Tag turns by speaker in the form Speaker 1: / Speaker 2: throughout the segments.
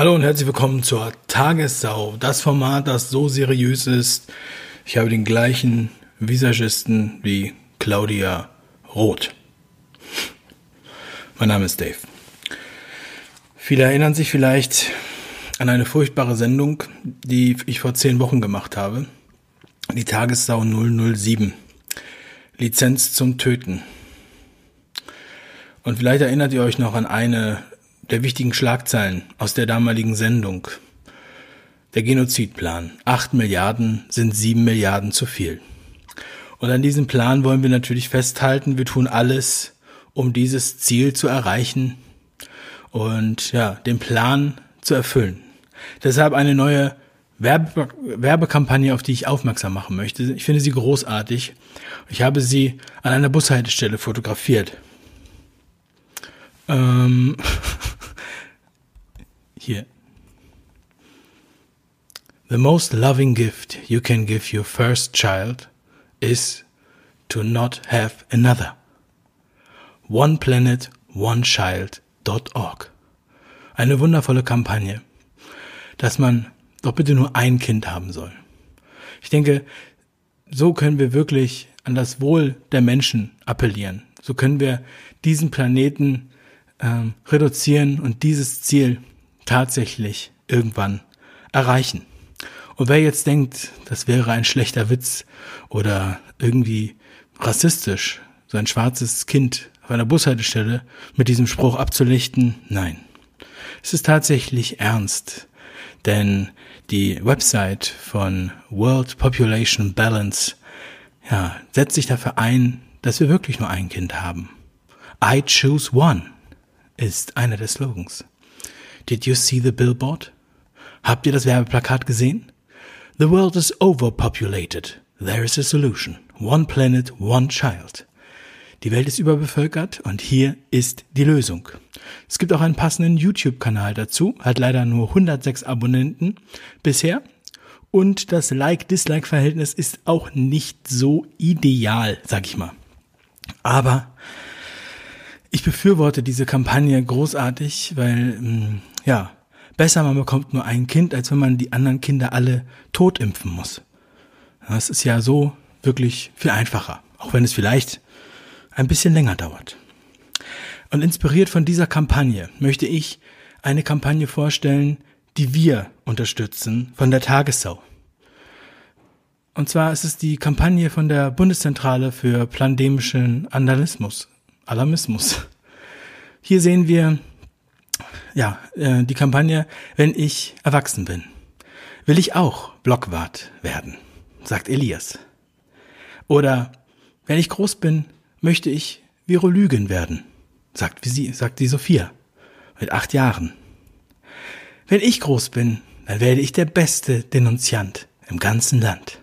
Speaker 1: Hallo und herzlich willkommen zur Tagessau. Das Format, das so seriös ist. Ich habe den gleichen Visagisten wie Claudia Roth. Mein Name ist Dave. Viele erinnern sich vielleicht an eine furchtbare Sendung, die ich vor zehn Wochen gemacht habe. Die Tagessau 007. Lizenz zum Töten. Und vielleicht erinnert ihr euch noch an eine der wichtigen Schlagzeilen aus der damaligen Sendung. Der Genozidplan. Acht Milliarden sind sieben Milliarden zu viel. Und an diesem Plan wollen wir natürlich festhalten. Wir tun alles, um dieses Ziel zu erreichen und ja, den Plan zu erfüllen. Deshalb eine neue Werbe Werbekampagne, auf die ich aufmerksam machen möchte. Ich finde sie großartig. Ich habe sie an einer Bushaltestelle fotografiert. Ähm Hier. The most loving gift you can give your first child is to not have another. One Planet, One Child.org. Eine wundervolle Kampagne, dass man doch bitte nur ein Kind haben soll. Ich denke, so können wir wirklich an das Wohl der Menschen appellieren. So können wir diesen Planeten ähm, reduzieren und dieses Ziel tatsächlich irgendwann erreichen. Und wer jetzt denkt, das wäre ein schlechter Witz oder irgendwie rassistisch, so ein schwarzes Kind auf einer Bushaltestelle mit diesem Spruch abzulichten, nein. Es ist tatsächlich ernst, denn die Website von World Population Balance ja, setzt sich dafür ein, dass wir wirklich nur ein Kind haben. I choose one ist einer der Slogans. Did you see the billboard? Habt ihr das Werbeplakat gesehen? The world is overpopulated. There is a solution. One planet, one child. Die Welt ist überbevölkert und hier ist die Lösung. Es gibt auch einen passenden YouTube-Kanal dazu, hat leider nur 106 Abonnenten bisher. Und das Like-Dislike-Verhältnis ist auch nicht so ideal, sag ich mal. Aber ich befürworte diese Kampagne großartig, weil hm, ja, besser man bekommt nur ein Kind, als wenn man die anderen Kinder alle tot impfen muss. Das ist ja so wirklich viel einfacher, auch wenn es vielleicht ein bisschen länger dauert. Und inspiriert von dieser Kampagne möchte ich eine Kampagne vorstellen, die wir unterstützen von der Tagessau. Und zwar ist es die Kampagne von der Bundeszentrale für pandemischen Andalismus, Alarmismus. Hier sehen wir ja, äh, die Kampagne, wenn ich erwachsen bin, will ich auch Blockwart werden, sagt Elias. Oder wenn ich groß bin, möchte ich Virolygin werden, sagt, wie sie, sagt die Sophia mit acht Jahren. Wenn ich groß bin, dann werde ich der beste Denunziant im ganzen Land,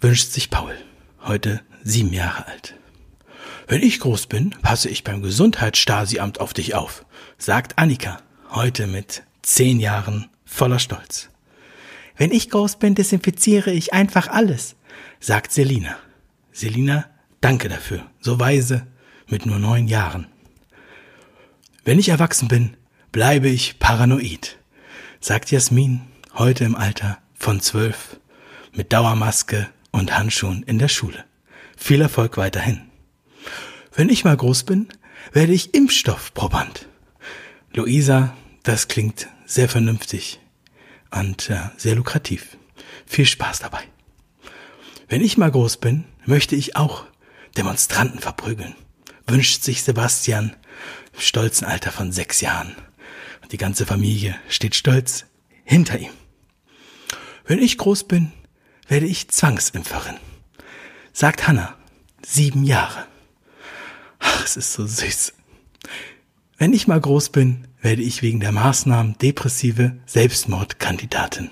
Speaker 1: wünscht sich Paul, heute sieben Jahre alt. Wenn ich groß bin, passe ich beim Gesundheitsstasiamt auf dich auf, sagt Annika, heute mit zehn Jahren voller Stolz. Wenn ich groß bin, desinfiziere ich einfach alles, sagt Selina. Selina, danke dafür, so weise, mit nur neun Jahren. Wenn ich erwachsen bin, bleibe ich paranoid, sagt Jasmin, heute im Alter von zwölf, mit Dauermaske und Handschuhen in der Schule. Viel Erfolg weiterhin. Wenn ich mal groß bin, werde ich Impfstoffproband. Luisa, das klingt sehr vernünftig und äh, sehr lukrativ. Viel Spaß dabei. Wenn ich mal groß bin, möchte ich auch Demonstranten verprügeln, wünscht sich Sebastian im stolzen Alter von sechs Jahren. Und die ganze Familie steht stolz hinter ihm. Wenn ich groß bin, werde ich Zwangsimpferin, sagt Hannah, sieben Jahre. Ach, es ist so süß. Wenn ich mal groß bin, werde ich wegen der Maßnahmen depressive Selbstmordkandidatin.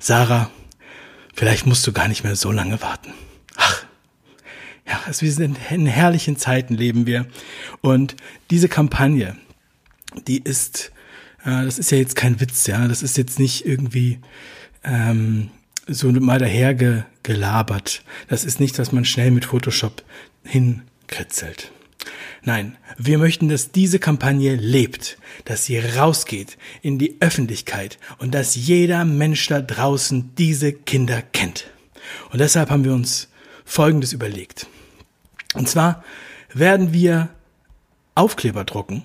Speaker 1: Sarah, vielleicht musst du gar nicht mehr so lange warten. Ach, ja, also wir sind in herrlichen Zeiten leben wir. Und diese Kampagne, die ist, äh, das ist ja jetzt kein Witz, ja, das ist jetzt nicht irgendwie ähm, so mal daher gelabert. Das ist nicht, was man schnell mit Photoshop hin kritzelt. Nein, wir möchten, dass diese Kampagne lebt, dass sie rausgeht in die Öffentlichkeit und dass jeder Mensch da draußen diese Kinder kennt. Und deshalb haben wir uns Folgendes überlegt. Und zwar werden wir Aufkleber drucken.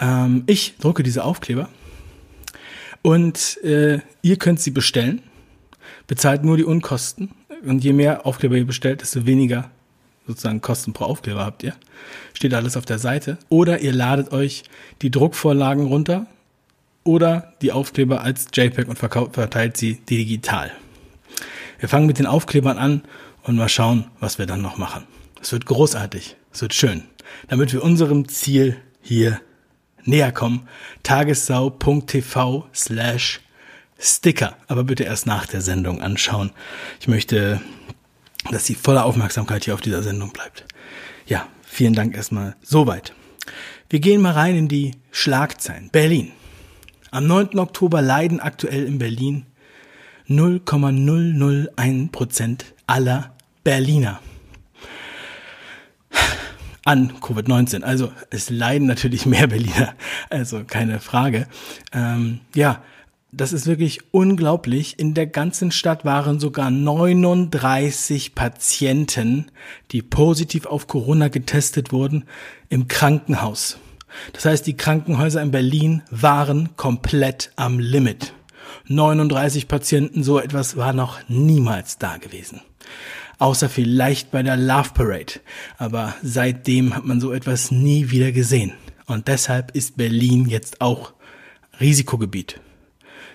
Speaker 1: Ähm, ich drucke diese Aufkleber und äh, ihr könnt sie bestellen, bezahlt nur die Unkosten und je mehr Aufkleber ihr bestellt, desto weniger sozusagen Kosten pro Aufkleber habt ihr. Steht alles auf der Seite. Oder ihr ladet euch die Druckvorlagen runter oder die Aufkleber als JPEG und verteilt sie digital. Wir fangen mit den Aufklebern an und mal schauen, was wir dann noch machen. Es wird großartig, es wird schön, damit wir unserem Ziel hier näher kommen. Tagessau.tv slash Sticker, aber bitte erst nach der Sendung anschauen. Ich möchte dass sie voller Aufmerksamkeit hier auf dieser Sendung bleibt. Ja, vielen Dank erstmal soweit. Wir gehen mal rein in die Schlagzeilen. Berlin. Am 9. Oktober leiden aktuell in Berlin 0,001 Prozent aller Berliner an Covid-19. Also es leiden natürlich mehr Berliner, also keine Frage. Ähm, ja, das ist wirklich unglaublich. In der ganzen Stadt waren sogar 39 Patienten, die positiv auf Corona getestet wurden, im Krankenhaus. Das heißt, die Krankenhäuser in Berlin waren komplett am Limit. 39 Patienten, so etwas war noch niemals da gewesen. Außer vielleicht bei der Love Parade. Aber seitdem hat man so etwas nie wieder gesehen. Und deshalb ist Berlin jetzt auch Risikogebiet.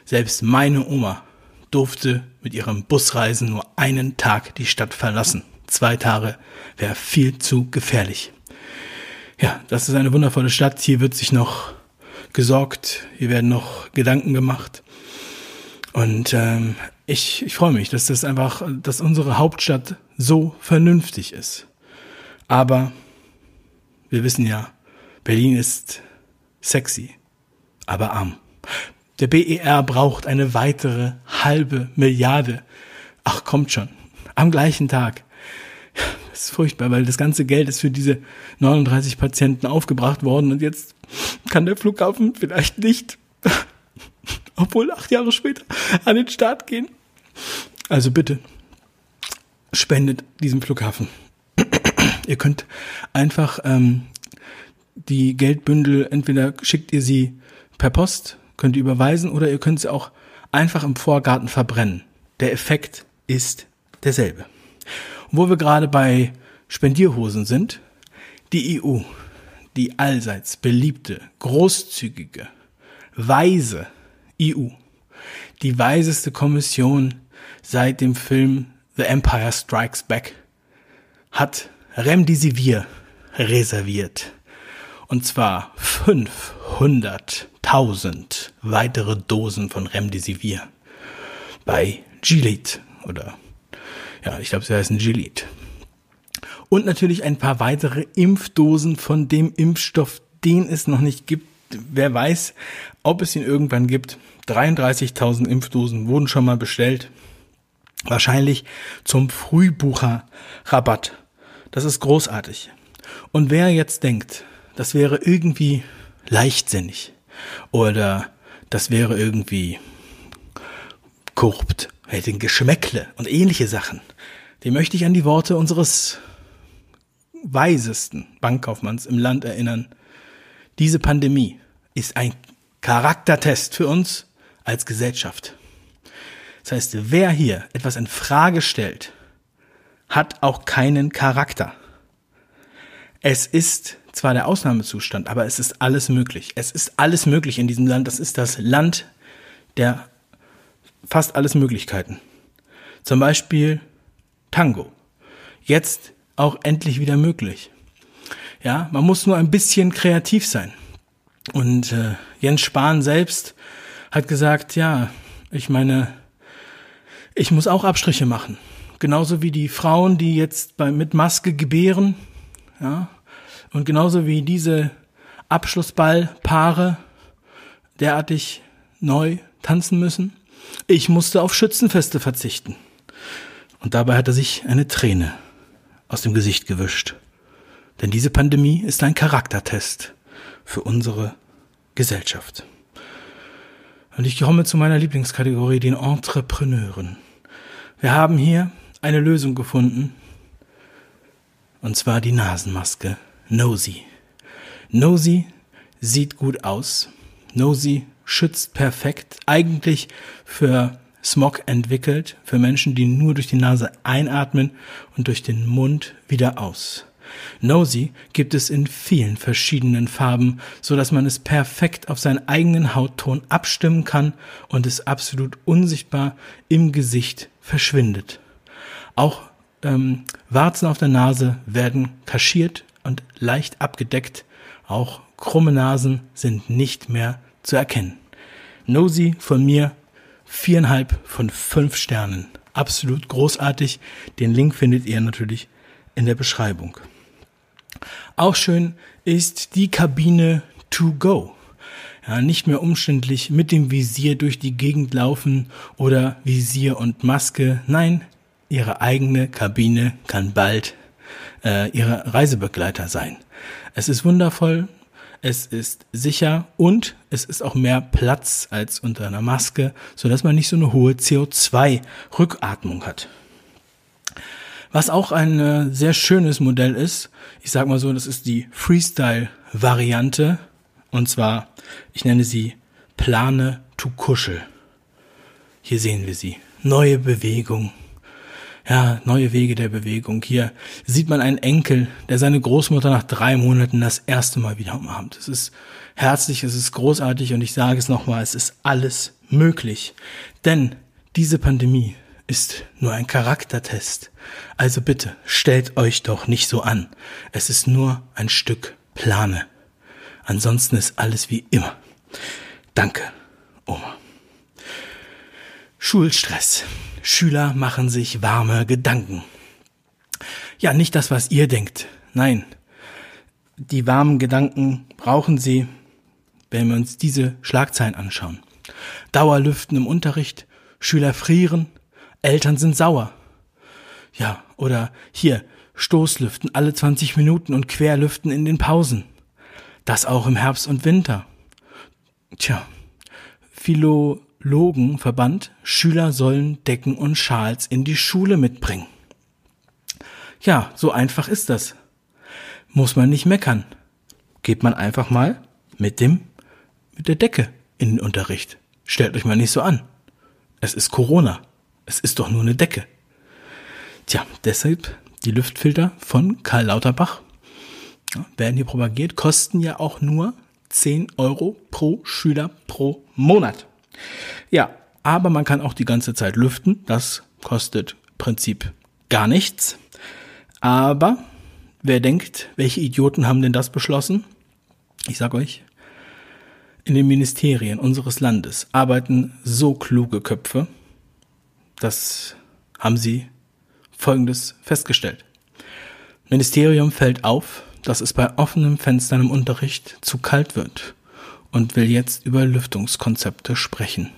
Speaker 1: Selbst meine Oma durfte mit ihrem Busreisen nur einen Tag die Stadt verlassen. Zwei Tage wäre viel zu gefährlich. Ja, das ist eine wundervolle Stadt. Hier wird sich noch gesorgt. Hier werden noch Gedanken gemacht. Und ähm, ich, ich freue mich, dass das einfach, dass unsere Hauptstadt so vernünftig ist. Aber wir wissen ja, Berlin ist sexy, aber arm. Der BER braucht eine weitere halbe Milliarde. Ach, kommt schon. Am gleichen Tag. Das ist furchtbar, weil das ganze Geld ist für diese 39 Patienten aufgebracht worden und jetzt kann der Flughafen vielleicht nicht, obwohl acht Jahre später, an den Start gehen. Also bitte, spendet diesem Flughafen. ihr könnt einfach ähm, die Geldbündel, entweder schickt ihr sie per Post könnt ihr überweisen oder ihr könnt sie auch einfach im Vorgarten verbrennen. Der Effekt ist derselbe. Und wo wir gerade bei Spendierhosen sind, die EU, die allseits beliebte, großzügige, weise EU, die weiseste Kommission seit dem Film The Empire Strikes Back, hat Remdesivir reserviert. Und zwar 500.000 weitere Dosen von Remdesivir bei Gilead oder ja, ich glaube, sie heißen Gilead. Und natürlich ein paar weitere Impfdosen von dem Impfstoff, den es noch nicht gibt. Wer weiß, ob es ihn irgendwann gibt. 33.000 Impfdosen wurden schon mal bestellt. Wahrscheinlich zum Frühbucherrabatt. Das ist großartig. Und wer jetzt denkt, das wäre irgendwie leichtsinnig oder das wäre irgendwie korrupt, hätte ein Geschmäckle und ähnliche Sachen. Den möchte ich an die Worte unseres weisesten Bankkaufmanns im Land erinnern. Diese Pandemie ist ein Charaktertest für uns als Gesellschaft. Das heißt, wer hier etwas in Frage stellt, hat auch keinen Charakter. Es ist zwar der Ausnahmezustand, aber es ist alles möglich. Es ist alles möglich in diesem Land. Das ist das Land der fast alles Möglichkeiten. Zum Beispiel Tango. Jetzt auch endlich wieder möglich. Ja, man muss nur ein bisschen kreativ sein. Und äh, Jens Spahn selbst hat gesagt, ja, ich meine, ich muss auch Abstriche machen. Genauso wie die Frauen, die jetzt bei, mit Maske gebären, ja, und genauso wie diese Abschlussballpaare derartig neu tanzen müssen, ich musste auf Schützenfeste verzichten. Und dabei hat er sich eine Träne aus dem Gesicht gewischt. Denn diese Pandemie ist ein Charaktertest für unsere Gesellschaft. Und ich komme zu meiner Lieblingskategorie, den Entrepreneuren. Wir haben hier eine Lösung gefunden, und zwar die Nasenmaske Nosy. Nosy sieht gut aus. Nosy schützt perfekt. Eigentlich für Smog entwickelt, für Menschen, die nur durch die Nase einatmen und durch den Mund wieder aus. Nosy gibt es in vielen verschiedenen Farben, so dass man es perfekt auf seinen eigenen Hautton abstimmen kann und es absolut unsichtbar im Gesicht verschwindet. Auch ähm, Warzen auf der Nase werden kaschiert und leicht abgedeckt. Auch krumme Nasen sind nicht mehr zu erkennen. Nosy von mir viereinhalb von fünf Sternen. Absolut großartig. Den Link findet ihr natürlich in der Beschreibung. Auch schön ist die Kabine to go. Ja, nicht mehr umständlich mit dem Visier durch die Gegend laufen oder Visier und Maske. Nein, ihre eigene Kabine kann bald äh, ihre Reisebegleiter sein. Es ist wundervoll, es ist sicher und es ist auch mehr Platz als unter einer Maske, so dass man nicht so eine hohe CO2-Rückatmung hat. Was auch ein äh, sehr schönes Modell ist, ich sag mal so, das ist die Freestyle-Variante. Und zwar, ich nenne sie Plane to Kuschel. Hier sehen wir sie. Neue Bewegung. Ja, neue Wege der Bewegung. Hier sieht man einen Enkel, der seine Großmutter nach drei Monaten das erste Mal wieder umarmt. Es ist herzlich, es ist großartig und ich sage es nochmal, es ist alles möglich. Denn diese Pandemie ist nur ein Charaktertest. Also bitte, stellt euch doch nicht so an. Es ist nur ein Stück Plane. Ansonsten ist alles wie immer. Danke, Oma. Schulstress. Schüler machen sich warme Gedanken. Ja, nicht das, was ihr denkt. Nein. Die warmen Gedanken brauchen sie, wenn wir uns diese Schlagzeilen anschauen. Dauerlüften im Unterricht, Schüler frieren, Eltern sind sauer. Ja, oder hier, Stoßlüften alle 20 Minuten und Querlüften in den Pausen. Das auch im Herbst und Winter. Tja, Philologenverband, Schüler sollen Decken und Schals in die Schule mitbringen. Ja, so einfach ist das. Muss man nicht meckern. Geht man einfach mal mit dem, mit der Decke in den Unterricht. Stellt euch mal nicht so an. Es ist Corona. Es ist doch nur eine Decke. Tja, deshalb die Lüftfilter von Karl Lauterbach werden hier propagiert, kosten ja auch nur 10 Euro pro Schüler pro Monat. Ja, aber man kann auch die ganze Zeit lüften. Das kostet im Prinzip gar nichts. Aber wer denkt, welche Idioten haben denn das beschlossen? Ich sag euch, in den Ministerien unseres Landes arbeiten so kluge Köpfe, das haben sie Folgendes festgestellt. Ministerium fällt auf, dass es bei offenen Fenstern im Unterricht zu kalt wird und will jetzt über Lüftungskonzepte sprechen.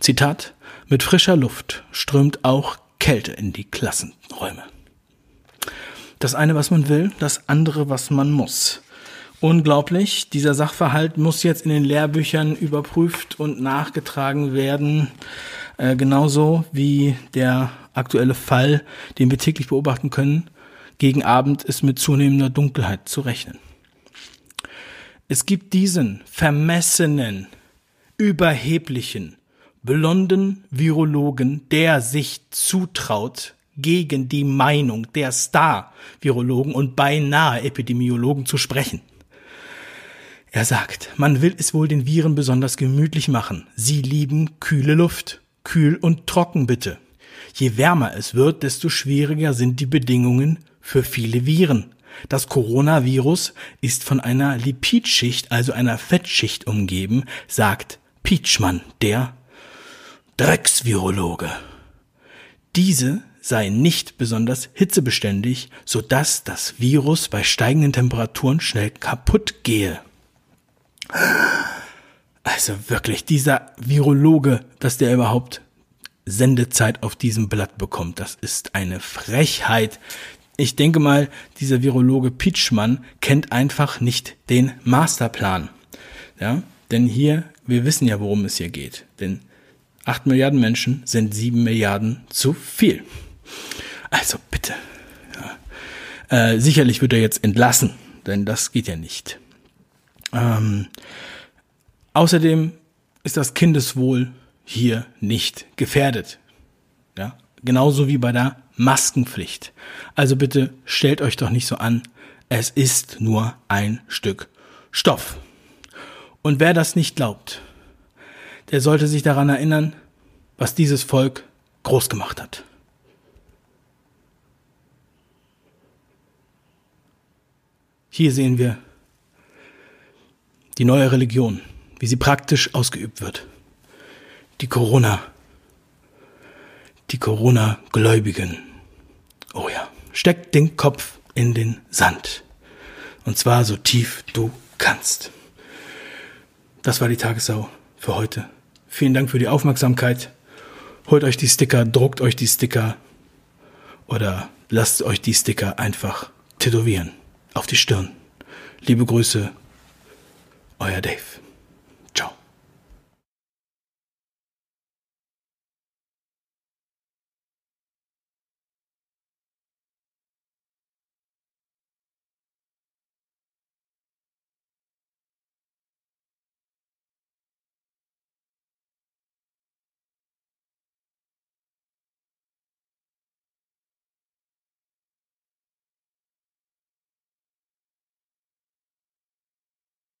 Speaker 1: Zitat, mit frischer Luft strömt auch Kälte in die Klassenräume. Das eine, was man will, das andere, was man muss. Unglaublich, dieser Sachverhalt muss jetzt in den Lehrbüchern überprüft und nachgetragen werden. Äh, genauso wie der aktuelle Fall, den wir täglich beobachten können. Gegen Abend ist mit zunehmender Dunkelheit zu rechnen. Es gibt diesen vermessenen, überheblichen, blonden Virologen, der sich zutraut, gegen die Meinung der Star-Virologen und beinahe Epidemiologen zu sprechen. Er sagt, man will es wohl den Viren besonders gemütlich machen. Sie lieben kühle Luft. Kühl und trocken bitte. Je wärmer es wird, desto schwieriger sind die Bedingungen für viele Viren. Das Coronavirus ist von einer Lipidschicht, also einer Fettschicht umgeben, sagt Pietschmann, der Drecksvirologe. Diese sei nicht besonders hitzebeständig, so dass das Virus bei steigenden Temperaturen schnell kaputt gehe. Also wirklich, dieser Virologe, dass der überhaupt Sendezeit auf diesem Blatt bekommt, das ist eine Frechheit. Ich denke mal, dieser Virologe Pitschmann kennt einfach nicht den Masterplan. Ja, denn hier, wir wissen ja, worum es hier geht. Denn 8 Milliarden Menschen sind 7 Milliarden zu viel. Also bitte. Ja. Äh, sicherlich wird er jetzt entlassen, denn das geht ja nicht. Ähm, außerdem ist das Kindeswohl hier nicht gefährdet. Ja, genauso wie bei der Maskenpflicht. Also bitte stellt euch doch nicht so an, es ist nur ein Stück Stoff. Und wer das nicht glaubt, der sollte sich daran erinnern, was dieses Volk groß gemacht hat. Hier sehen wir die neue Religion, wie sie praktisch ausgeübt wird. Die Corona, die Corona-Gläubigen. Oh ja, steckt den Kopf in den Sand. Und zwar so tief du kannst. Das war die Tagessau für heute. Vielen Dank für die Aufmerksamkeit. Holt euch die Sticker, druckt euch die Sticker oder lasst euch die Sticker einfach tätowieren auf die Stirn. Liebe Grüße, euer Dave.